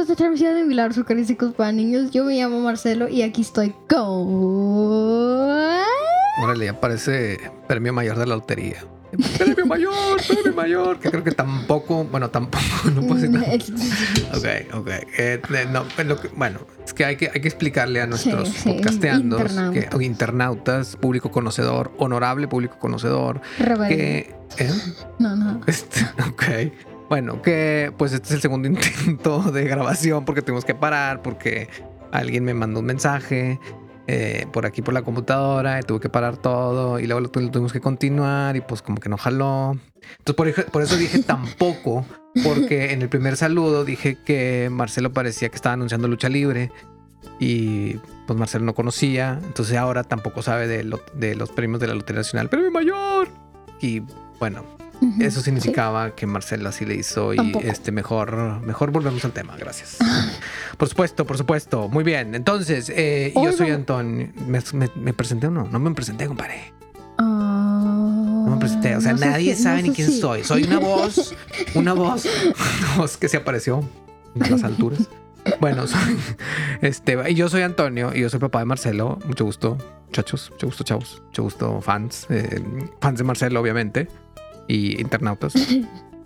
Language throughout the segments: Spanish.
a esta transmisión de Milagros Eucarísticos para Niños. Yo me llamo Marcelo y aquí estoy con... Órale, ya parece premio mayor de la lotería. Premio mayor, premio mayor. Que creo que tampoco, bueno, tampoco, no puedo decir. Ok, ok. Eh, no, pues lo que- bueno, es que hay que, hay que explicarle a nuestros Sí, sí, podcasteandos, internautas. que, o internautas, público conocedor, honorable público conocedor, Rebelde. que... ¿eh? No, no. Este, ok. Bueno, que pues este es el segundo intento de grabación porque tuvimos que parar porque alguien me mandó un mensaje eh, por aquí por la computadora y tuve que parar todo y luego lo, lo tuvimos que continuar y pues como que no jaló. Entonces por, por eso dije tampoco porque en el primer saludo dije que Marcelo parecía que estaba anunciando lucha libre y pues Marcelo no conocía, entonces ahora tampoco sabe de, lo- de los premios de la Lotería Nacional. ¡Premio mayor! Y bueno, Eso significaba que Marcelo así le hizo y Tampoco. este mejor, mejor volvemos al tema, gracias. por supuesto, por supuesto. Muy bien. Entonces, eh, yo soy Antonio. ¿Me, me- me presenté o no? No me presenté, compadre. Ah, No me presenté. O sea, no nadie si- sabe no ni quién si- soy. Soy una voz, una voz, una voz que se apareció en las alturas. Bueno, soy, este, y yo soy Antonio y yo soy papá de Marcelo. Mucho gusto, muchachos. Mucho gusto, chavos. Mucho gusto, fans. eh, fans de Marcelo, obviamente. Y internautas.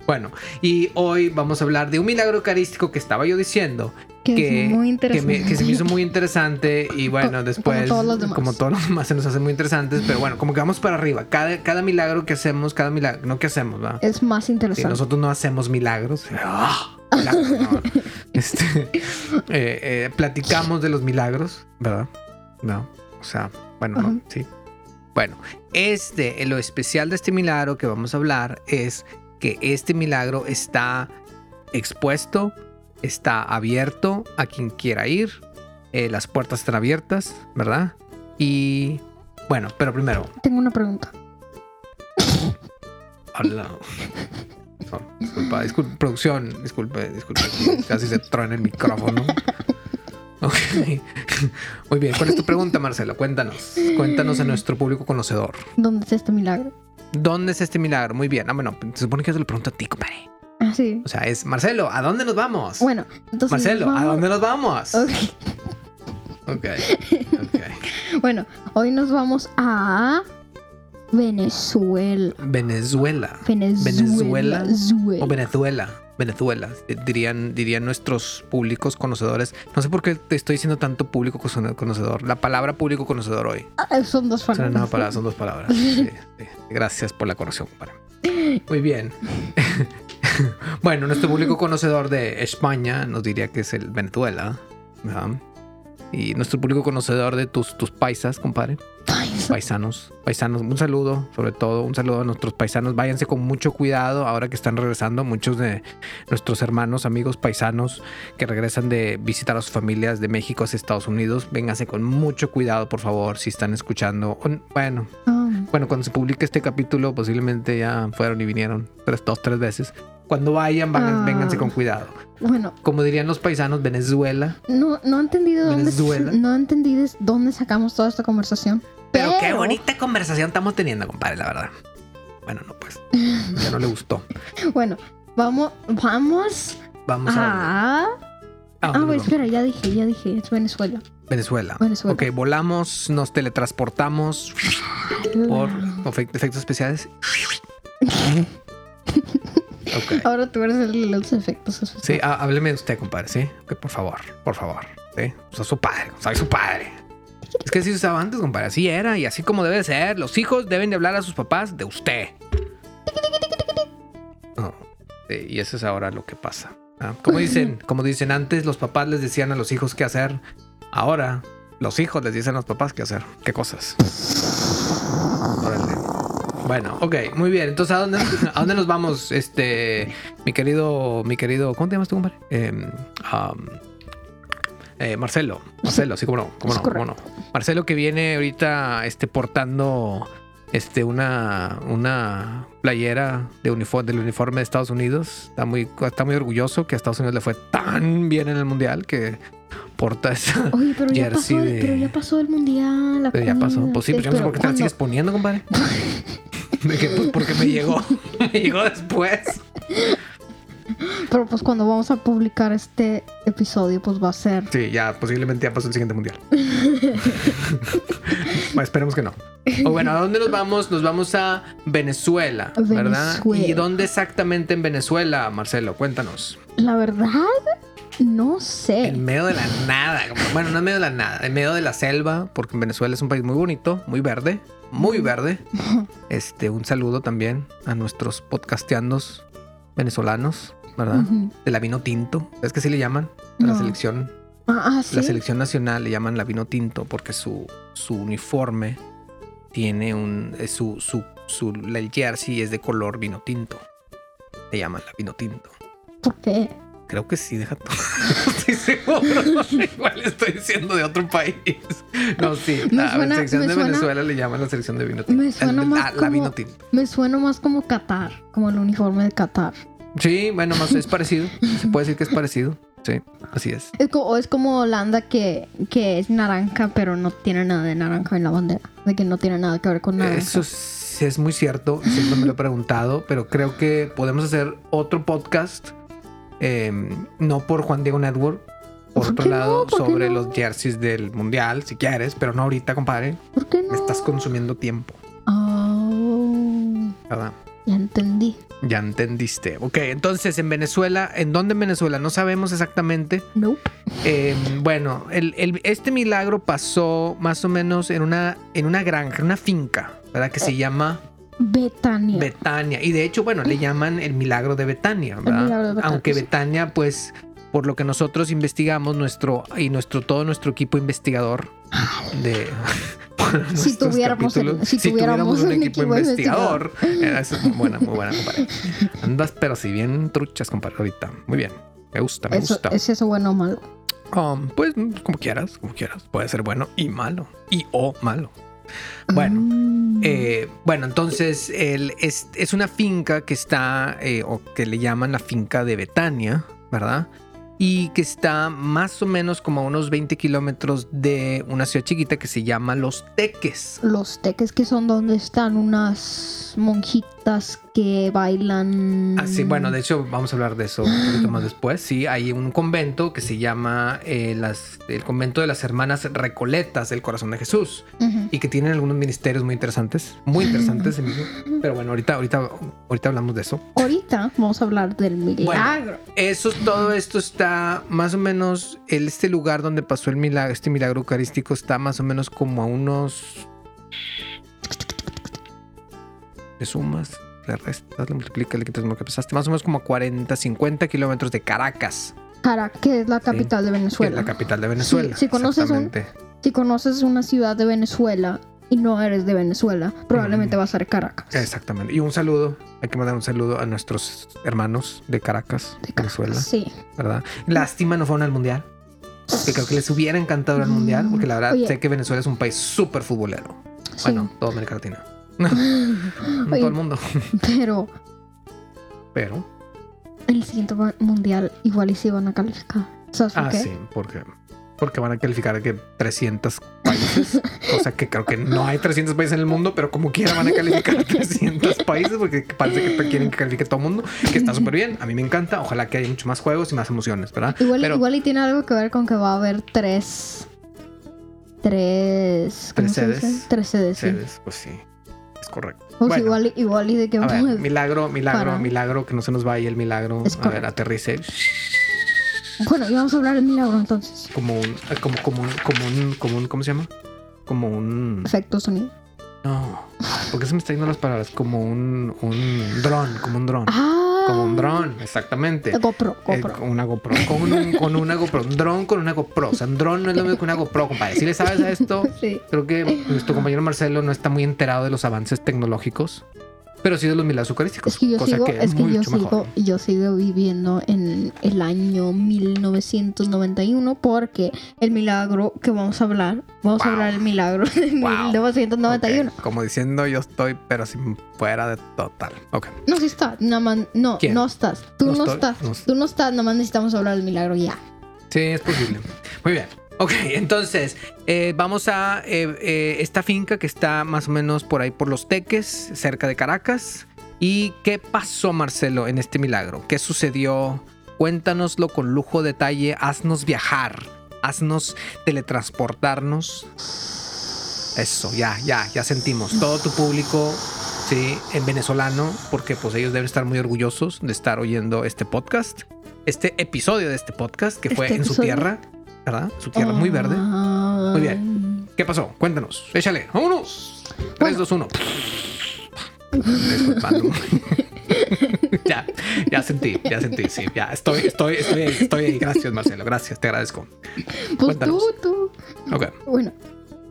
Bueno, y hoy vamos a hablar de un milagro eucarístico que estaba yo diciendo Que, que, es muy que, interesante. me- que se me hizo muy interesante y bueno, Co- después, como todos los demás. como todos los demás se nos hacen muy interesantes, pero bueno, como que vamos para arriba. Cada, cada milagro que hacemos, cada milagro, no que hacemos, ¿va? Es más interesante. nosotros no hacemos milagros. ¡Ah! Milagros, no. Este, eh, eh, platicamos de los milagros, ¿verdad? No, o sea, bueno, no, sí. Bueno, este, eh, lo especial de este milagro que vamos a hablar es que este milagro está expuesto, está abierto a quien quiera ir, eh, las puertas están abiertas, ¿verdad? Y bueno, pero primero, Tengo una pregunta. Hola. No, disculpa, disculpa, producción, disculpe, disculpe. Casi se truena el micrófono. Muy bien, ¿cuál es tu pregunta, Marcelo? Cuéntanos. Cuéntanos a nuestro público conocedor. ¿Dónde está este milagro? ¿Dónde es este milagro? Muy bien. Ah, bueno, se supone que yo te lo pregunto a ti, compadre. Ah, sí. O sea, es Marcelo, ¿a dónde nos vamos? Bueno, entonces. Marcelo, ¿a dónde nos vamos? Ok. Ok. Bueno, hoy nos vamos a Venezuela. Venezuela. Venezuela. Venezuela. Zuela. O Venezuela. Venezuela, eh, dirían, dirían nuestros públicos conocedores. No sé por qué te estoy diciendo tanto público cono- conocedor. La palabra público conocedor hoy. Ah, Son dos Son, palabras. son dos palabras. Sí, sí. Gracias por la corrección, compadre. Muy bien. bueno, nuestro público conocedor de España nos diría que es el Venezuela. ¿verdad? Y nuestro público conocedor de tus, tus paisas, compadre. Paisa. Paisanos, paisanos, un saludo, sobre todo un saludo a nuestros paisanos. Váyanse con mucho cuidado ahora que están regresando muchos de nuestros hermanos, amigos paisanos que regresan de visitar a sus familias de México hacia Estados Unidos. Vénganse con mucho cuidado, por favor, si están escuchando. Bueno, Ah, bueno, cuando se publique este capítulo, posiblemente ya fueron y vinieron tres, dos, tres veces. Cuando vayan, van- Ah. vénganse con cuidado. bueno, Como dirían los paisanos, Venezuela. no, no de dónde. Venezuela. No entendí de dónde sacamos toda esta conversación. Pero qué bonita conversación estamos teniendo, compadre, la verdad. Bueno, no, pues, ya no le gustó. Bueno, vamos, vamos Vamos a... a. Ah, Ah, ¿dónde pues vamos? espera, ya dije, ya dije, es Venezuela. Venezuela. Venezuela. Ok, volamos, nos teletransportamos por efe- efectos especiales. Ok. Ahora tú eres el de los efectos Sí, especiales. há- hábleme de usted, compadre, ¿sí? Ok, por favor, por favor. ¿sí? Soy su padre, soy su padre. Es que así se usaba antes, compadre. Así era y así como debe de ser. Los hijos deben de hablar a sus papás de usted. Sí, y eso es ahora lo que pasa. Ah, Como dicen, como dicen antes, los papás les decían a los hijos qué hacer. Ahora, los hijos les dicen a los papás qué hacer. ¿Qué cosas? Órale. Bueno, ok, muy bien. Entonces, ¿a dónde, a dónde nos vamos? Este, mi querido, mi querido, ¿cómo te llamas tú, compadre? Eh, um, eh, Marcelo, Marcelo, sí, cómo no, cómo no, cómo no. Marcelo que viene ahorita, este, portando, este, una, una playera de uniforme, del uniforme de Estados Unidos. Está muy, está muy orgulloso que a Estados Unidos le fue tan bien en el mundial que porta esa. Oye, pero ya, Jersey pasó, de- pero ya pasó el mundial. la Pero ya pasó. Pues sí, pero yo no sé por qué te la sigues poniendo, compadre. De que, pues porque me llegó. me llegó después. Pero pues cuando vamos a publicar este episodio, pues va a ser. Sí, ya posiblemente ya pasó el siguiente mundial. bueno, esperemos que no. O bueno, ¿a dónde nos vamos? Nos vamos a Venezuela, ¿verdad? Venezuela. ¿Y dónde exactamente en Venezuela, Marcelo? Cuéntanos. La verdad, no sé. En medio de la nada. Bueno, no en medio de la nada, en medio de la selva, porque en Venezuela es un país muy bonito, muy verde, muy verde. Este, un saludo también a nuestros podcasteandos venezolanos, ¿verdad? De la vino tinto. ¿Es que sí le llaman? A la selección Ah, ah, sí. La selección nacional le llaman la vino tinto porque su, su uniforme tiene un. su, su, su, el jersey es de color vino tinto. Le llaman la vino tinto. ¿Por qué? Creo que sí, deja todo. Estoy seguro. Igual estoy diciendo de otro país. No, sí. La suena- selección de suena- Venezuela le llaman la selección de vino tinto. Me suena más la, la como- vino tinto. Me suena más como Qatar, como el uniforme de Qatar. Sí, bueno, más es parecido. Se puede decir que es parecido. Sí, así es. Es como, o es como Holanda que, que es naranja, pero no tiene nada de naranja en la bandera. De que no tiene nada que ver con naranja. Eso sí es muy cierto, siempre me lo he preguntado, pero creo que podemos hacer otro podcast, eh, no por Juan Diego Network, por ¿Por otro qué no? lado, ¿Por sobre no? los jerseys del mundial, si quieres, pero no ahorita, compadre. ¿Por qué no? Me estás consumiendo tiempo, Oh, ¿verdad? Ya entendí. Ya entendiste. Ok, entonces en Venezuela, ¿en dónde en Venezuela? No sabemos exactamente. Nope. Eh, bueno, el- el- este milagro pasó más o menos en una, en una granja, en una finca, ¿verdad? Que se llama Betania. Betania. Y de hecho, bueno, le llaman el milagro de Betania, ¿verdad? milagro de Betania, Aunque. Betania, pues, por lo que nosotros investigamos, nuestro y nuestro todo nuestro equipo investigador de Si tuviéramos el- si tuviéramos un un equipo equipo investigador. Eh, Eso es muy buena, muy buena, compadre. Andas, pero si bien truchas, compadre, ahorita. Muy bien. Me gusta, me Eso, gusta. ¿Es eso bueno o malo? Um, pues como quieras, como quieras. Puede ser bueno y malo. Y o malo. Bueno, Mm. eh, bueno, entonces el- es, es una finca que está, eh, o que le llaman la finca de Betania, ¿verdad? Y que está más o menos como a unos 20 kilómetros de una ciudad chiquita que se llama Los Teques. Los teques que son donde están unas monjitas que bailan. Ah, sí, bueno, de hecho vamos a hablar de eso un poquito más después. Sí, hay un convento que se llama eh, las, el convento de las hermanas Recoletas del Corazón de Jesús. Y que tienen algunos ministerios muy interesantes, muy interesantes. Pero bueno, ahorita, ahorita, ahorita hablamos de eso. Ahorita vamos a hablar del milagro. Eso, todo esto está más o menos, el, este lugar donde pasó el milagro, este milagro eucarístico está más o menos como a unos... Le sumas, le restas, le multiplicas, le quitas lo que pesaste, más o menos como a 40, 50 kilómetros de Caracas, Caracas, que es la capital de que es Venezuela. la capital de Venezuela. si conoces un-. Si conoces una ciudad de Venezuela y no eres de Venezuela, probablemente Mm. va a ser Caracas. Exactamente. Y un saludo, hay que mandar un saludo a nuestros hermanos de Caracas, De Caracas, Venezuela. Sí. ¿verdad? Lástima no fueron al mundial. Que creo que les hubiera encantado ir al mundial, porque la verdad Oye. sé que Venezuela es un país súper futbolero. Sí. Bueno, toda América Latina. No Oye, todo el mundo. Pero Pero. el siguiente mu- mundial igual y sí van a calificar. ¿Sabes por Ah, qué? sí, porque. Porque van a calificar que 300 países. o sea que creo que no hay 300 países en el mundo, pero como quiera van a calificar 300 países porque parece que quieren que califique todo el mundo, que está súper bien. A mí me encanta. Ojalá que haya mucho más juegos y más emociones, ¿verdad? Igual, Pero- igual y tiene algo que ver con que va a haber tres. Tres. ¿Cómo Tres sedes. Tres sedes, sí. Pues sí, correcto. Bueno. igual, igual y de que A ver, vamos- milagro, milagro, para- milagro, que no se nos vaya el milagro. Es a ver, aterrice. Bueno, y vamos a hablar del milagro entonces. Como un, eh, como, como un, como un, como un, ¿cómo se llama? Como un, Efecto sonido. no, ¿por qué se me está yendo las palabras? Como un, un dron, como un dron, Ah. Como un dron, exactamente. GoPro, Eh, GoPro. con una GoPro, con, un- con una GoPro, un dron con una GoPro. O sea, un dron no es lo mismo que una GoPro, compadre. Si le sabes a esto, Sí. creo que nuestro compañero Marcelo no está muy enterado de los avances tecnológicos, pero sí de los milagros eucarísticos. Es que yo cosa sigo, que es que yo mejor. sigo, yo sigo viviendo en el año 1991 porque el milagro que vamos a hablar, vamos a hablar del milagro de Wow. 1991. Ok, Como diciendo, yo estoy, pero sin fuera de total. Ok. No, sí está, nada más, no, ¿Quién? no estás, tú No estás, no tú no estás, nada más necesitamos hablar del milagro ya. Sí, es posible. Muy bien. Ok, entonces eh, vamos a eh, eh, esta finca que está más o menos por ahí por los Teques, cerca de Caracas. ¿Y qué pasó, Marcelo, en este milagro? ¿Qué sucedió? Cuéntanoslo con lujo de detalle. Haznos viajar. Haznos teletransportarnos. Eso, ya, ya, ya sentimos. Todo tu público, sí, en venezolano, porque pues ellos deben estar muy orgullosos de estar oyendo este podcast. Este episodio de este podcast que fue ¿Este en su tierra, ¿verdad? Su tierra muy verde. Muy bien. ¿Qué pasó? Cuéntanos. Échale. Vámonos. 3, Bueno. 2, 1. Disculpando. ya, ya sentí, ya sentí, sí, ya estoy, estoy, estoy ahí, estoy ahí. Gracias, Marcelo, gracias, te agradezco. Pues Cuéntanos. tú, tú. Ok, Bueno.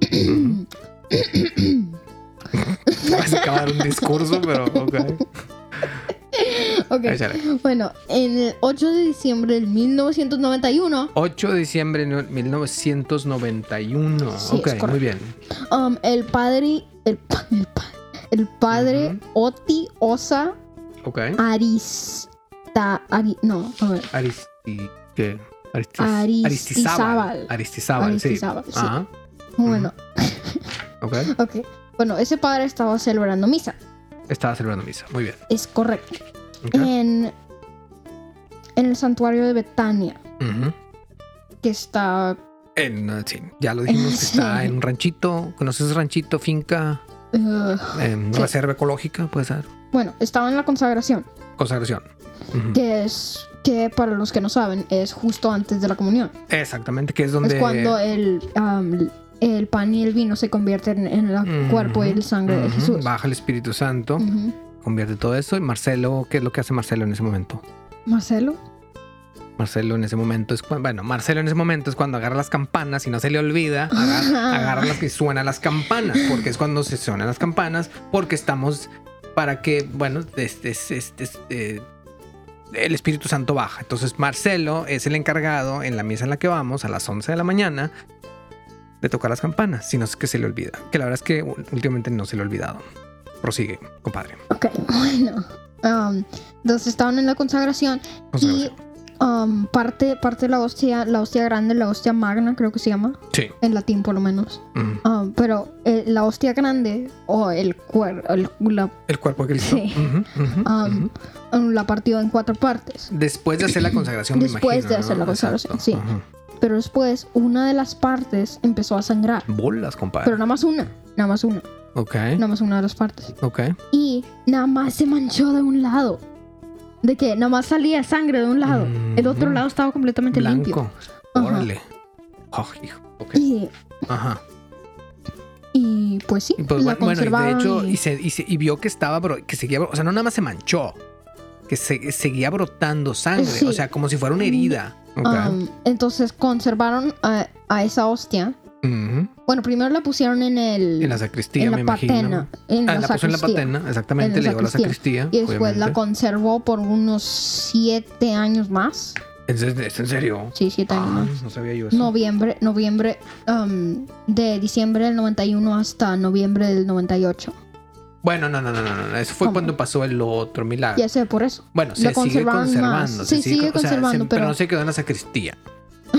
vas a acabar un discurso, pero ok. Ok. Échale. Bueno, en el 8 de diciembre del 1991, 8 de diciembre de 1991. Sí, ok, muy bien. um, el padre, el, pa- el, pa- el padre Oti Osa Ok. Arista, Ari- no, a ver, Aristi, ¿qué? Aristis- Aristizábal. Aristizábal. Aristizábal, sí. Aristizábal, sí. Ajá. bueno, Ok. ok. Bueno, ese padre estaba celebrando misa, Estaba celebrando misa. Muy bien. es correcto. En, en el santuario de Betania, que está, En, uh, sí, ya lo dijimos, está en un ranchito. ¿Conoces ranchito, finca, eh, Sí. reserva ecológica? Puede ser. bueno, estaba en la consagración, Consagración. Que es, que para los que no saben, es justo antes de la comunión. Exactamente, que es donde. Es cuando el, um, el pan y el vino se convierten en el cuerpo y el sangre de Jesús. Baja el Espíritu Santo, convierte todo eso. Y Marcelo, ¿qué es lo que hace Marcelo en ese momento? Marcelo. Marcelo en ese momento es cuando, bueno, Marcelo en ese momento es cuando agarra las campanas y no se le olvida, agarra, agarra las que suenan las campanas, porque es cuando se suenan las campanas, porque estamos para que, bueno, este, este, este, este, el Espíritu Santo baja. Entonces Marcelo es el encargado en la misa en la que vamos a las 11 de la mañana de tocar las campanas, si no es que se le olvida. Que la verdad es que últimamente no se le ha olvidado. Prosigue, compadre. Ok, bueno. Um, entonces estaban en la consagración y Consagración. um, parte, parte de la hostia, la hostia grande, la hostia magna, creo que se llama, Sí. en latín por lo menos. Ujú. Um, pero eh, la hostia grande o el cuerpo, la, El cuerpo de Cristo. Sí. Ujú, ujú, Um, ujú. um, la partió en cuatro partes. Después de hacer la consagración, me Después imagino, de hacer ¿no? la consagración, Exacto. sí. Pero después una de las partes empezó a sangrar. Bolas, compadre. Pero nada más una, nada más una, ok, nada más una de las partes. ok. Y nada más se manchó de un lado. De que nada más salía sangre de un lado. El otro lado estaba completamente limpio. Blanco. Ajá. Órale. Oh, hijo. Ok. Y, Ajá. y pues sí, Y pues, la bueno, y de hecho, y- y, se, y, se- y vio que estaba, bro- que seguía, o sea, no nada más se manchó, que se, seguía brotando sangre, Sí. o sea, como si fuera una herida. Ok. um, entonces conservaron a, a esa hostia. Ujú. Bueno, primero la pusieron en el. En la sacristía, en la me patena. imagino. En Ah, la, la puso en la sacristía. patena, exactamente, En le la llevó a la sacristía. Y después la obviamente. conservó por unos siete años más. ¿Es, es en serio? Sí, siete años Ah, más. no sabía yo eso. Noviembre, noviembre, um, de diciembre del 91 hasta noviembre del 98. Bueno, no, no, no, no, no. Eso fue ¿Cómo? cuando pasó el otro milagro. Ya sé, por eso. Bueno, se sigue conservando. más. se Sí, sigue o sea, conservando, se- pero- no se quedó en la sacristía.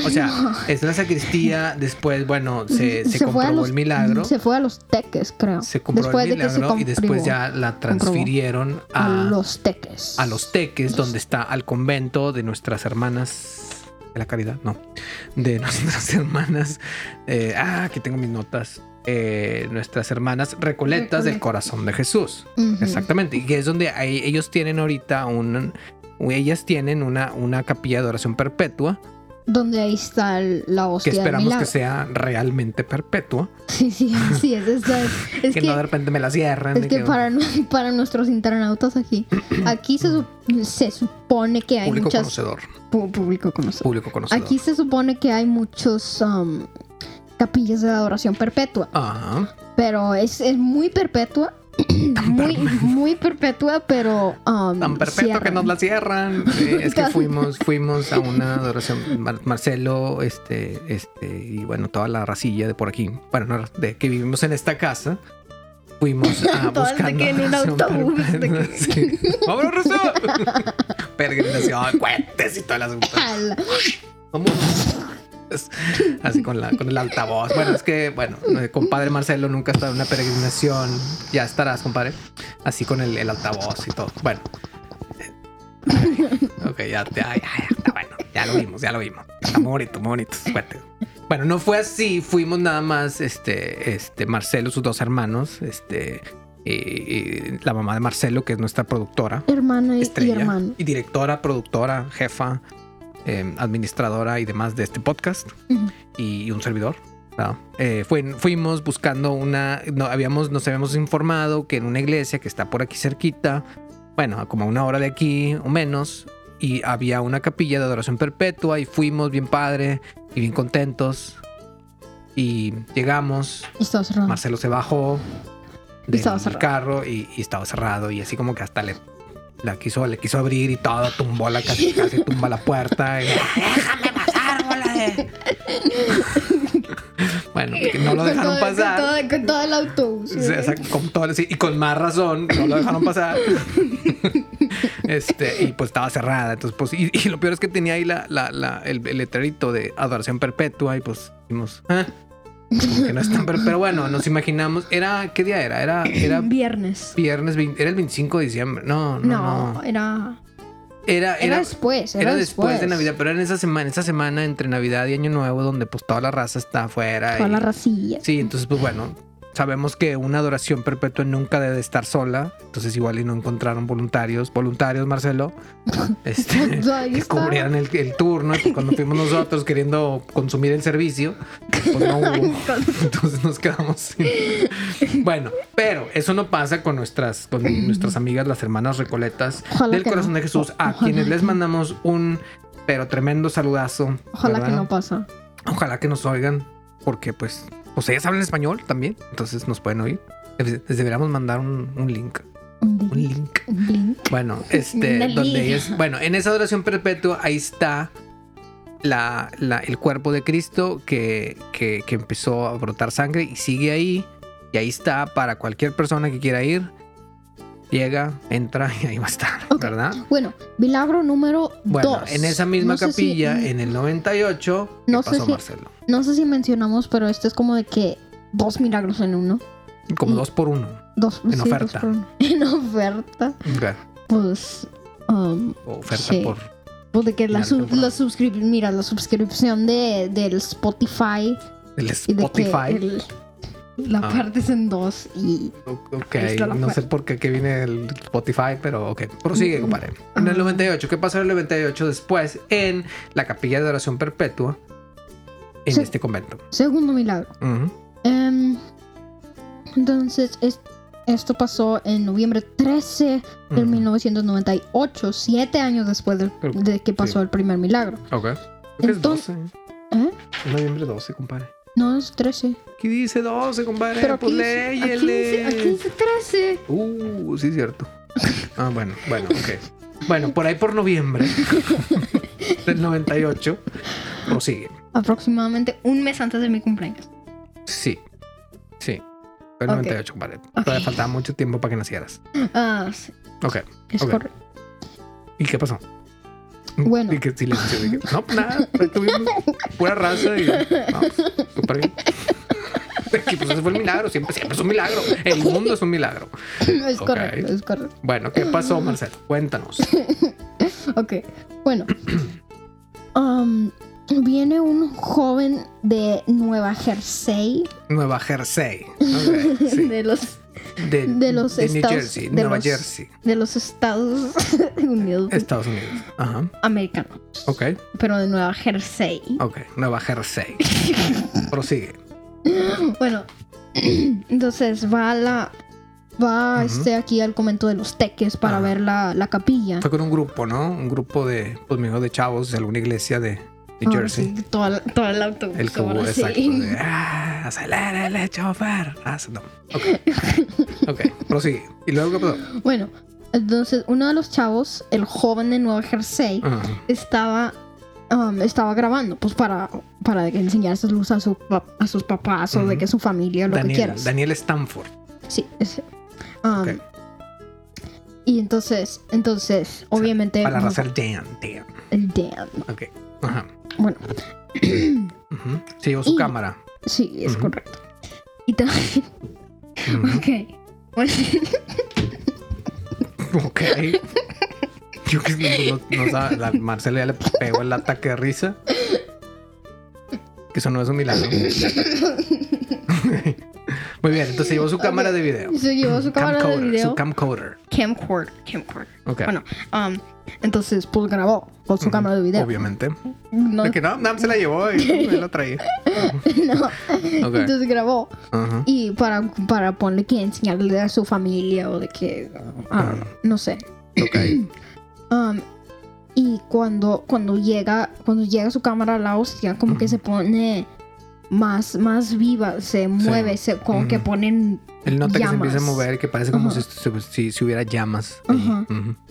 O sea, es la sacristía, después, bueno, se, comprobó los- el milagro. Se fue a los teques, creo. Se comprobó después el de milagro y después ya la transfirieron a, a, los teques. a los teques, donde está al convento de nuestras hermanas de la caridad, no, de nuestras hermanas. eh, ah, aquí tengo mis notas. Eh, nuestras hermanas recoletas del Recoletas. corazón de Jesús. Exactamente. Y que es donde ellos tienen ahorita un. Ellas tienen una, una capilla de oración perpetua Donde ahí está la que hostia del esperamos que sea realmente perpetua. Sí, sí, sí, es, es, es, que, que, no de repente me la cierran. es que para, para nuestros internautas aquí, aquí se, se supone que hay Público muchas... conocedor. público conocedor. Público conocedor. Aquí se supone que hay muchos um, capillas de adoración perpetua, Ajá. pero es, es muy perpetua, muy, muy perpetua, pero um, Tan perfecto que nos la cierran. Es que fuimos, fuimos a una adoración. Mar- Marcelo, este, este, y bueno, toda la racilla de por aquí. Bueno, no, de que vivimos en esta casa. Fuimos a buscando que en un autobús, perpetua. cuentes y todas las Ala. Así con, la, con el altavoz. Bueno, es que, bueno, compadre Marcelo nunca estado en una peregrinación. Ya estarás, compadre. Así con el, el altavoz y todo. Bueno. Ok, ya, ya, ya, ya, bueno, ya lo vimos, ya lo vimos. Está muy bonito, muy bonito. Fuerte. Bueno, no fue así, fuimos nada más, este, este, Marcelo, sus dos hermanos, este, y, y la mamá de Marcelo, que es nuestra productora, Hermana y, y estrella, hermano. y directora, productora, jefa, eh, administradora y demás de este podcast, y, un servidor. ¿no? Eh, fuimos buscando una, no, habíamos, nos habíamos informado que en una iglesia que está por aquí cerquita, bueno, como a una hora de aquí o menos, y había una capilla de adoración perpetua y fuimos bien padre y bien contentos. Y llegamos. Marcelo se bajó del carro y, y estaba cerrado y así como que hasta le, la quiso, le quiso abrir y todo, tumbó la casi, casi tumba la puerta. y, Déjame pasar, bola de-". bueno, que no lo Con dejaron todo- pasar. Con todo, con todo el autobús. Sí, o sea, con todo- y con más razón, no lo dejaron pasar. este, y pues estaba cerrada. Entonces, pues, y, y lo peor es que tenía ahí la, la, la- el, el letrerito de adoración perpetua. Y pues dijimos, "Ah, como que no es tan per-". Pero bueno, nos imaginamos. Era, ¿qué día era? Era, era Viernes. viernes, 20 era el 25 de diciembre. No, no, No, no. era. Era, Era era, después. Era, era después de Navidad, pero era en esa semana, esa semana entre Navidad y Año Nuevo, donde pues toda la raza está afuera. Toda y- la racilla. Sí, entonces, pues bueno, sabemos que una adoración perpetua nunca debe estar sola. Entonces, igual y no encontraron voluntarios, voluntarios, Marcelo, este, Pues que cubrieran el, el turno. Cuando fuimos nosotros queriendo consumir el servicio, pues no hubo. Entonces nos quedamos sin. Bueno, pero eso no pasa con nuestras, con nuestras amigas, las hermanas recoletas Ojalá del corazón no. de Jesús, a Ojalá quienes les mandamos un pero tremendo saludazo. Ojalá que no pasa. Ojalá que nos oigan, porque pues, pues ellas hablan español también, entonces nos pueden oír. Les deberíamos mandar un, un link. Un link. Un link. Bueno, este, Una donde liga. bueno, en esa adoración perpetua, ahí está la, la- el cuerpo de Cristo que, que, que empezó a brotar sangre y sigue ahí. Y ahí está para cualquier persona que quiera ir. Llega, entra y ahí va a estar. ¿verdad? Bueno, milagro número Bueno, dos. en esa misma No sé si- capilla, en el 98, ¿qué No sé pasó, si- Marcelo? No sé si mencionamos, pero este es como de que dos milagros en uno. Como y- dos por uno. Dos, En sí, oferta. dos por uno. En oferta. Ok. Pues. um, Oferta Sí. por. pues de que la, sub- la mira, la suscripción de, del Spotify El de Spotify. que el- la Ah. parte es en dos y Ok, no sé por qué que viene el Spotify, pero ok. Prosigue, Mm. compadre. En el Ah. 98, ¿qué pasó en el 98 después? En la capilla de oración perpetua en Sí. este convento. segundo milagro. Ujú. Em, entonces, es- esto pasó en noviembre 13 del Ujú. 1998, siete años después Pero- de que pasó sí. el primer milagro. Ok. Que es Entonces- 12. ¿Eh? Noviembre 12, compadre. No, es 13. Aquí dice 12, compadre. Pero pues aquí, dice- aquí, dice, léyele. aquí dice 13. Uh, sí, cierto. Ah, bueno, bueno, ok. Bueno, por ahí por noviembre del 98, prosigue. Aproximadamente un mes antes de mi cumpleaños. Sí, sí. Fue el Ok. 98, compadre. Ok. Todavía faltaba mucho tiempo para que nacieras. Ah, sí, Ok. es Ok. correcto. ¿Y qué pasó? Bueno. Y que silencio. No, nada. tuvimos pura raza y. No, súper bien. Que, pues ese fue el milagro. Siempre, siempre es un milagro. El mundo es un milagro. Es correcto, es correcto. Bueno, ¿qué pasó, Marcelo? Cuéntanos. Ok, bueno. Um, viene un joven de Nueva Jersey, Nueva Jersey. Sí. de los De, de los de New Estados- Jersey. de Nueva los- Jersey. de los Estados Unidos Estados Unidos. Ajá. americanos, Ok. pero de Nueva Jersey. Ok. Nueva Jersey. Prosigue. Bueno, entonces va a la va Ujú. este aquí al convento de los Teques para Ah. ver la, la capilla. Fue con un grupo, ¿no? Un grupo de, pues, me dijo, de chavos de alguna iglesia de New Ah, Jersey. sí, todo, el- todo el autobús. El sí. exacto. De, ah, acelérale, chofer. Ah, no. Ok. Ok, prosigue. ¿Y luego qué pasó? Bueno, entonces uno de los chavos, el joven de Nueva Jersey, Ajá. estaba um, estaba grabando, pues para para enseñarse luz a, su, a sus papás o de que su familia, lo que Daniel, quieras. Daniel Stanford. Sí, ese. Um, Ok. Y entonces, entonces, obviamente, Para la raza el Dan. Dan. el Dan. Ok. Ajá. Bueno, Ujú. Se llevó su Y- cámara. Sí, es Ujú. correcto. Y también, ok. Ok. Yo que no, no, no sabe, la Marcela ya le pegó el ataque de risa. Que eso no es un milagro. Muy bien, entonces llevó su cámara de video. se llevó su cámara de video. Su camcorder. camcorder. Camcorder. Ok. Bueno, um, entonces, pues grabó con su cámara de video. Obviamente. No, De que no, no, se la llevó y él lo traía. no. Entonces grabó. Y para, para ponerle que enseñarle a su familia o de que. ah, no sé. Ok. Um, y cuando, cuando llega cuando llega su cámara a la hostia, como que se pone más, más viva, se mueve, se, como que ponen Él nota que se llamas. empieza a mover, que parece como Ajá. si, si- si- si hubiera llamas.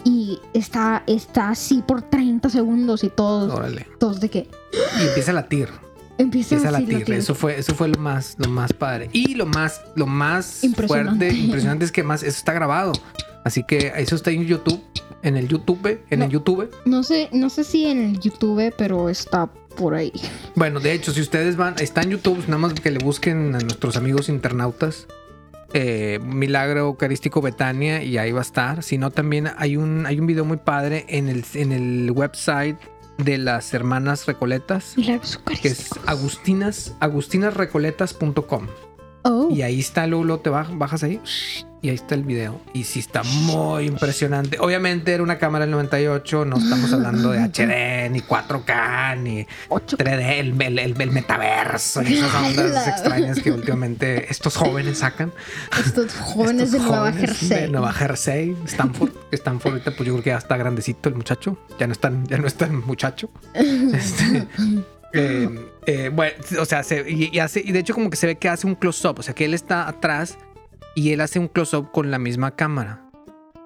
y está, está así por 30 segundos y todos, Órale. todos de que Y empieza a latir. empieza, Empieza a latir. latir. Eso fue, eso fue lo más, lo más padre. Y lo más, lo más Impresionante. fuerte, impresionante es que más eso está grabado. Así que eso está en YouTube, en el YouTube, en No. el YouTube. No sé, no sé si en el YouTube, pero está por ahí. Bueno, de hecho, si ustedes van, está en YouTube, nada más que le busquen a nuestros amigos internautas. eh, Milagro Eucarístico Betania y ahí va a estar. Si no, también hay un, hay un video muy padre en el, en el website de las hermanas Recoletas, Milagros que es agustinas, agustinasrecoletas.com. Oh, Y ahí está, luego, luego te baj- bajas ahí y ahí está el video. Y sí está muy impresionante. Obviamente era una cámara del 98, no estamos hablando de HD, ni 4K, ni ocho 3D, el, el- el- el metaverso y esas ondas extrañas que últimamente estos jóvenes sacan. Estos jóvenes Estos de Nueva Jersey. De Nueva Jersey, Stanford. Stanford ahorita pues yo creo que ya está grandecito el muchacho. Ya no es tan, ya no es tan muchacho. Este, eh, eh, bueno, o sea, se- y, y hace, y de hecho como que se ve que hace un close-up, o sea, que él está atrás y él hace un close-up con la misma cámara.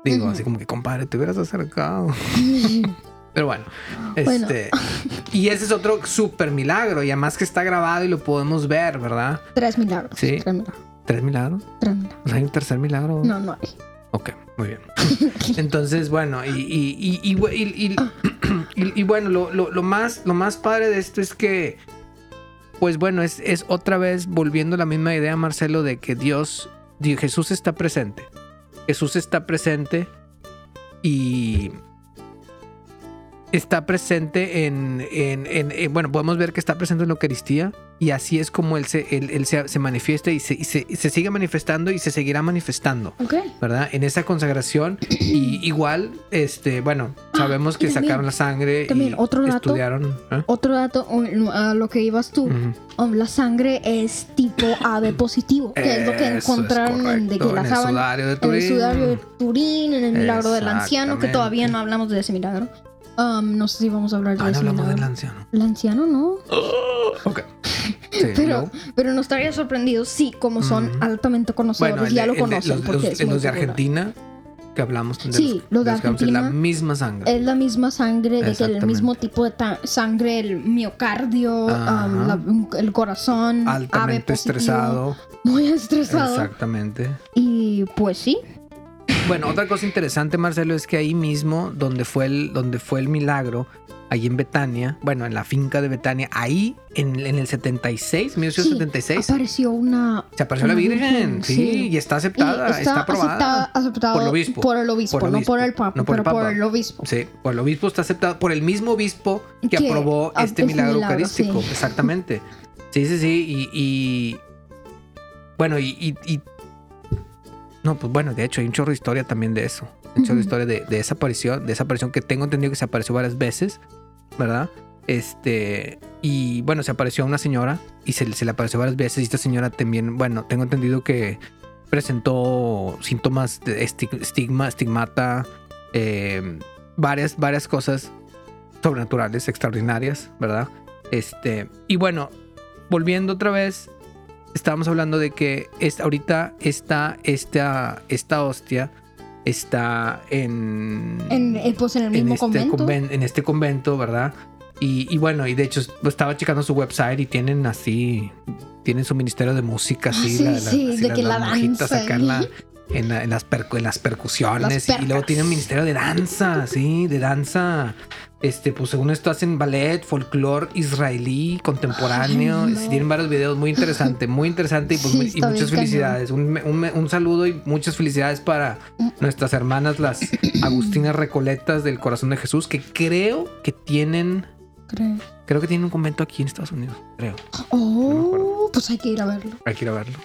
Digo, así como que, compadre, te hubieras acercado. Pero bueno, Bueno. este, y ese es otro súper milagro, y además que está grabado y lo podemos ver, ¿verdad? Tres milagros. Sí. Tres milagros. ¿Tres milagros? Tres milagros. ¿Hay un tercer milagro? No, no hay. Ok, muy bien. Entonces, bueno, y, y, y, y bueno, lo, lo- lo más, lo más padre de esto es que, pues bueno, es, es otra vez volviendo a la misma idea, Marcelo, de que Dios- Jesús está presente. Jesús está presente y está presente en, en- en- en- bueno, podemos ver que está presente en la Eucaristía y así es como Él se, él, él se, se manifiesta y se, y se- sigue manifestando y se seguirá manifestando. Ok. ¿verdad? En esa consagración. Y igual, este, bueno, sabemos y que también- sacaron la sangre también y otro dato. estudiaron. ¿eh? Otro dato, a lo que ibas tú, um, la sangre es tipo AB positivo, que es lo que encontraron de que la en el sudario de en el Turín. sudario de Turín, en el milagro del anciano, que todavía no hablamos de ese milagro. Um, no sé si vamos a hablar de Ah, no ese hablamos del anciano. El anciano no. Ok. Sí, Pero, luego, pero no estaría sorprendido si, como son Ujú. altamente conocedores, bueno, el ya de- lo el de- conocen. los, porque los- es los de popular. Argentina, que hablamos de Sí, los de que hablamos, es la Argentina. misma sangre. Es la misma sangre, de que el mismo tipo de sangre, el miocardio, um, la- el corazón, altamente positivo, estresado. muy estresado. Exactamente. Y pues sí, Bueno, otra cosa interesante, Marcelo, es que ahí mismo, donde fue el, donde fue el milagro, ahí en Betania, bueno, en la finca de Betania, ahí en, en el 76, 1976, apareció una. se apareció la una Virgen, sí, y está Y aceptada, está, aprobada. aceptada- aceptado por el obispo. Por el obispo, Por el no obispo, por el papa, no por el pero por papa. el obispo. Sí, por el obispo está aceptado, por el mismo obispo que, Que aprobó este este milagro, milagro, eucarístico, sí. exactamente. Sí, sí, sí, y, y- bueno, y, y- y- no, pues bueno, de hecho hay un chorro de historia también de eso, un chorro de historia de, de esa aparición, de esa aparición que tengo entendido que se apareció varias veces, ¿verdad? Este, y bueno, se apareció a una señora y se, se le apareció varias veces y esta señora también, bueno, tengo entendido que presentó síntomas de esti- estigma, estigmata, eh, varias, varias cosas sobrenaturales, extraordinarias, ¿verdad? Este, y bueno, volviendo otra vez, estábamos hablando de que es, ahorita está esta, esta hostia está en, En, eh, pues en el mismo este convento. conven- en este convento, ¿verdad? Y, y bueno, y de hecho estaba checando su website y tienen así, tienen su ministerio de música, así, en, la- y- en, la- en las, percu- en las percusiones Las y luego percas. tienen un ministerio de danza, sí, de danza, Este, pues según esto hacen ballet, folclore israelí, contemporáneo. Ay, no. Sí, Tienen varios videos muy interesante, muy interesante y, pues, Sí, y muchas felicidades. Un, un- un saludo y muchas felicidades para nuestras hermanas, las Agustinas Recoletas del Corazón de Jesús, que creo que tienen, Creo. creo que tienen un convento aquí en Estados Unidos. Creo. Oh, pues hay que ir a verlo. Hay que ir a verlo.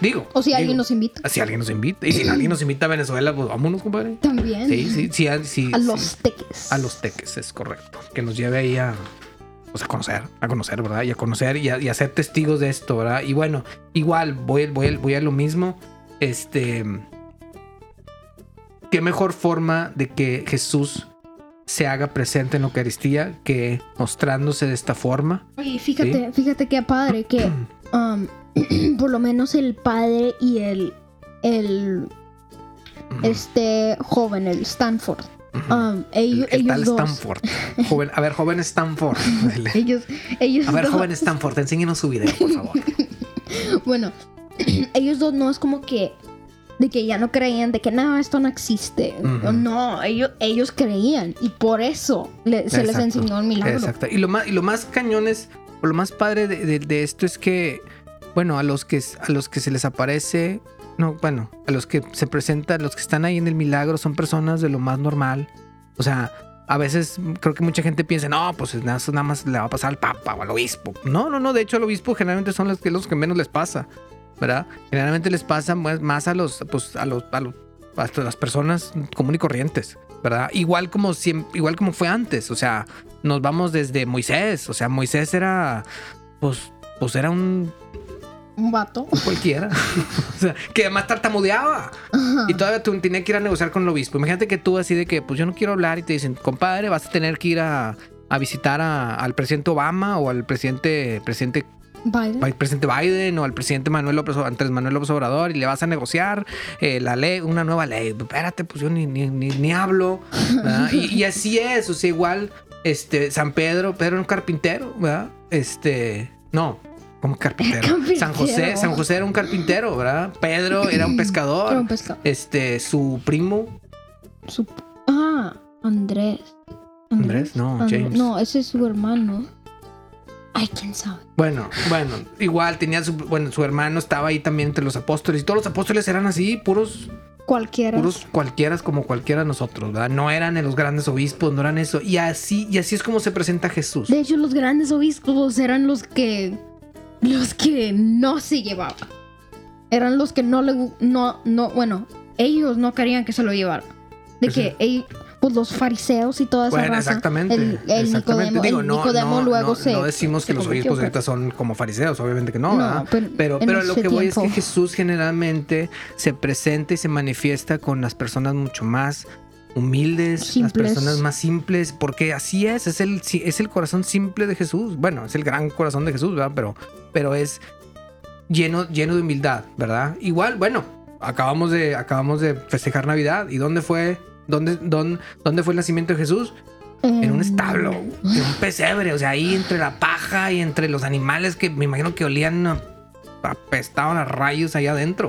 Digo. O si digo, alguien nos invita. Si alguien nos invita. Y si alguien nos invita a Venezuela, pues vámonos, compadre. También. Sí, sí, sí. a- sí, A sí. los teques. A los teques, es correcto. Que nos lleve ahí a, pues, a conocer, a conocer, ¿verdad? Y a conocer y a, y a ser testigos de esto, ¿verdad? Y bueno, igual, voy, voy, voy a lo mismo. Este. ¿Qué mejor forma de que Jesús se haga presente en la Eucaristía que mostrándose de esta forma? Oye, fíjate, fíjate qué padre que um, por lo menos el padre y el, el este joven, el Stanford, um, ellos, ¿Qué tal ellos dos, Stanford? Joven, a ver, joven Stanford. Ellos, ellos A ver, dos- joven Stanford, enséñenos su video, por favor. bueno, ellos dos no es como que de que ya no creían de que no esto no existe, no, ellos, ellos creían y por eso le- se les enseñó el milagro. Exacto. Y lo más, y lo más cañón es, o lo más padre de, de- de esto es que, bueno, a los que a los que se les aparece, no, bueno, a los que se presentan, los que están ahí en el milagro, son personas de lo más normal. O sea, a veces creo que mucha gente piensa, no, pues nada, eso nada más le va a pasar al Papa o al obispo. No, no, no. De hecho, al obispo generalmente son los que los que menos les pasa, ¿verdad? Generalmente les pasa más más a los, pues, a los, a los, a las personas común y corrientes. ¿verdad? Igual como siempre, igual como fue antes, o sea, nos vamos desde Moisés, o sea, Moisés era pues pues era un, Un vato. cualquiera, o sea, que además tartamudeaba Ajá. y todavía tú tenía que ir a negociar con el obispo. Imagínate que tú así de que pues yo no quiero hablar y te dicen, "Compadre, vas a tener que ir a, a visitar a- al presidente Obama o al presidente presidente Biden. al presidente Biden o al presidente Manuel López, Andrés Manuel López Obrador y le vas a negociar eh, la ley, una nueva ley. Espérate, pues yo ni, ni, ni, ni hablo. Y, y así es, o sea, igual, este, San Pedro, Pedro era un carpintero, ¿verdad? Este, no, como carpintero. Carpintero. San José, San José era un carpintero, ¿verdad? Pedro era un pescador. Era un pescado. Este, su primo, Su- Ah, Andrés. Andrés, no. James. No, ese es su hermano. Ay, quién sabe. Bueno, bueno, igual tenía su, bueno, su hermano estaba ahí también entre los apóstoles y todos los apóstoles eran así, puros Cualquiera. puros cualquiera como cualquiera de nosotros, ¿verdad? No eran los grandes obispos, no eran eso. Y así, y así es como se presenta Jesús. De hecho, los grandes obispos eran los que. Los que no se llevaban. Eran los que no le. No, no, bueno, ellos no querían que se lo llevaran. De Pues que ell- pues los fariseos y toda esa Bueno, raza. exactamente. El, el exactamente. Nicodemo, Digo, el no, Nicodemo no, luego no, se. no decimos que los obispos ahorita son como fariseos, obviamente que no, No, ¿verdad? pero Pero, lo que voy es que. Jesús generalmente se presenta y se manifiesta con las personas mucho más humildes, las personas más simples, porque así es, es el, es el corazón simple de Jesús. Bueno, es el gran corazón de Jesús, ¿verdad? Pero, pero es lleno, lleno de humildad, ¿verdad? Igual, bueno, acabamos de, acabamos de festejar Navidad. ¿Y dónde fue? ¿Dónde, dónde, dónde fue el nacimiento de Jesús? en un establo, en un pesebre, o sea, ahí entre la paja y entre los animales que me imagino que olían a- apestaban a rayos allá adentro,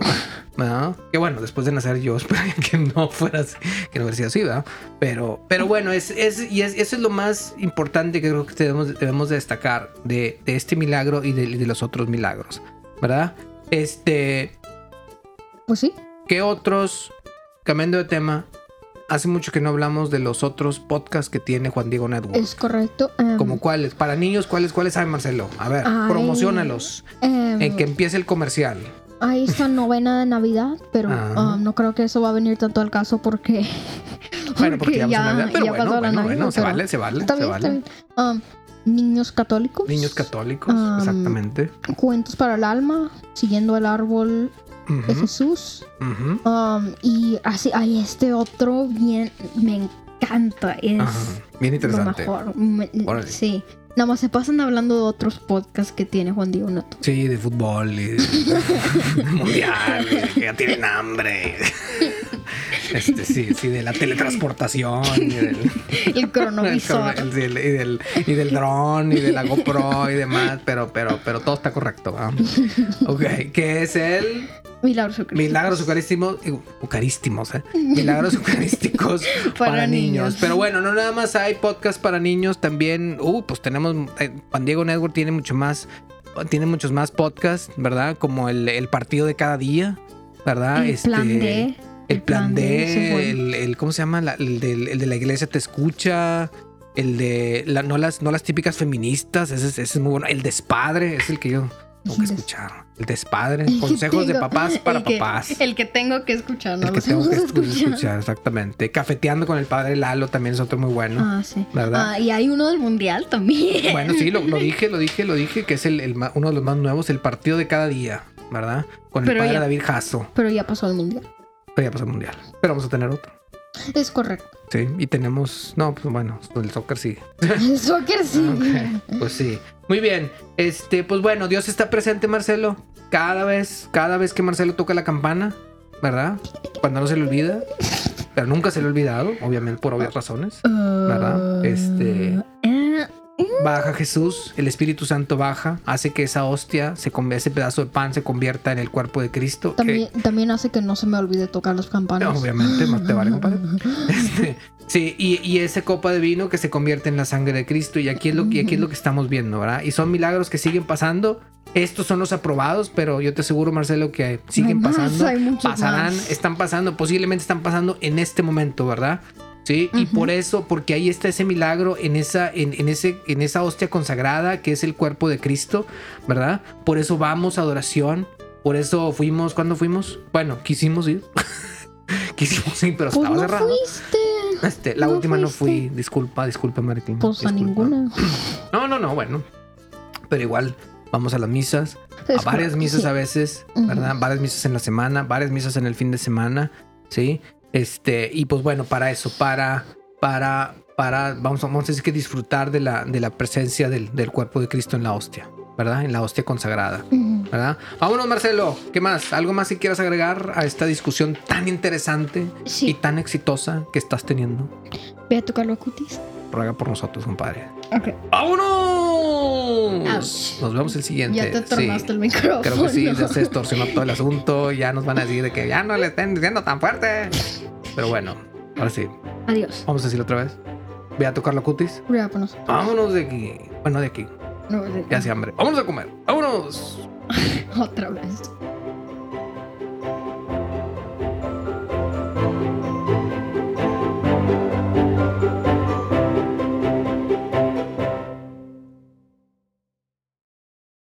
¿verdad? Que bueno, después de nacer yo esperaría que no fuera así, que no hubiera sido así, ¿verdad? Pero, pero bueno, es, es, y es- eso es lo más importante que creo que debemos, debemos de destacar de, de este milagro y de, y de los otros milagros, ¿verdad? Este, Pues sí. ¿Qué otros, cambiando de tema, hace mucho que no hablamos de los otros podcasts que tiene Juan Diego Network? Es correcto. em, ¿Como cuáles? Para niños, ¿cuáles, cuáles hay, Marcelo? A ver, Ay. promocionalos. em, En que empiece el comercial. Ahí está novena de Navidad, pero Ah. um, no creo que eso va a venir tanto al caso porque. Bueno, porque ya pasó Navidad, pero ya bueno, pasó la bueno, Navidad, bueno, se vale, se vale, Está se bien, vale. está bien. Um, niños católicos. Niños católicos, exactamente. Cuentos para el alma, siguiendo el árbol de Ujú, Jesús. Um, y así, hay este otro bien, me encanta. Es Ajá, Bien lo interesante. mejor. Me- Órale. sí. Nada más se pasan hablando de otros podcasts que tiene Juan Diego Neto. Sí, de fútbol y de mundial, y que ya tienen hambre. Este, sí, sí, de la teletransportación y del, El cronovisor. El- el- y del y del dron y de la GoPro y demás, pero pero pero todo está correcto. ¿ah? Ok, que es el Milagros eucarísticos. Milagros eucarísticos, eucarísticos, ¿eh? Milagros eucarísticos para, Para niños. niños. Pero bueno, no nada más hay podcast para niños, también, uh, pues tenemos, eh, Juan Diego Network tiene mucho más, tiene muchos más podcasts, ¿verdad? Como el, el partido de cada día, ¿verdad? El plan D. El, plan plan D, el, el- ¿cómo se llama? La- el, del- el de la iglesia te escucha. El de la- no, las, no las típicas feministas, ese, es- ese es muy bueno. El despadre es el que yo tengo que escuchar. Despadre. Consejos de papás para el que- papás. El que tengo que escuchar, no El que tengo que escu- escuchado. escuchar, exactamente. Cafeteando con el padre Lalo también es otro muy bueno. Ah, sí. ¿Verdad? Ah, y hay uno del mundial también. Bueno, sí, lo, lo dije, lo dije, lo dije, que es el, el uno de los más nuevos, el partido de cada día, ¿verdad? Con el Pero padre ya- David Jasso. Pero ya pasó el mundial. Pero ya pasó el mundial. Pero vamos a tener otro. Es correcto. Sí, y tenemos. No, pues bueno, el soccer sigue. El soccer sí. Pues sí. Muy bien. Este, pues bueno, Dios está presente, Marcelo. Cada vez, cada vez que Marcelo toca la campana, ¿verdad? Cuando no se le olvida. Pero nunca se le ha olvidado, obviamente por obvias razones. ¿Verdad? Este- Eh, Baja Jesús, el Espíritu Santo baja, hace que esa hostia, se ese pedazo de pan se convierta en el cuerpo de Cristo. que- también, también hace que no se me olvide tocar las campanas. Obviamente, más te vale, compadre. Este, sí, y, y esa copa de vino que se convierte en la sangre de Cristo. Y aquí es lo, y aquí es lo que estamos viendo, ¿verdad? Y son milagros que siguen pasando. Estos son los aprobados, pero yo te aseguro, Marcelo, que siguen pasando. pasarán, están pasando, posiblemente están pasando en este momento, ¿verdad? Sí, y por eso, porque ahí está ese milagro en esa, en, en ese, en esa hostia consagrada que es el cuerpo de Cristo, ¿verdad? Por eso vamos a adoración. Por eso fuimos, ¿cuándo fuimos? Bueno, quisimos ir. quisimos ir, pero Pues estaba no cerrado. fuiste. Este, la no última no fui. Disculpa, disculpa, Martín. Pues a disculpa. ninguna. No, no, no, bueno. Pero igual, vamos a las misas. A varias misas sí. a veces. ¿verdad? Varias misas en la semana, varias misas en el fin de semana, ¿sí? Este, y pues bueno, para eso, para, para, para, vamos, a- vamos a decir que disfrutar de la, de la presencia del, del cuerpo de Cristo en la hostia, ¿verdad? En la hostia consagrada. ¿Verdad? Vámonos, Marcelo. ¿Qué más? ¿Algo más que quieras agregar a esta discusión tan interesante y tan exitosa que estás teniendo? ve a tocar los cutis. Ruega por nosotros, compadre. Ok. ¡Vámonos! Ouch. Nos vemos el siguiente. Ya te Sí. tornaste el micrófono. Creo que sí, ya se distorsionó todo el asunto. Ya nos van a decir de que ya no le estén diciendo tan fuerte. Pero bueno, ahora sí. Adiós. Vamos a decirlo otra vez. Ve a tocar la cutis. Vámonos de aquí. Bueno, de aquí. No, de- Ya hace hambre. Vámonos a comer. Vámonos. Otra vez.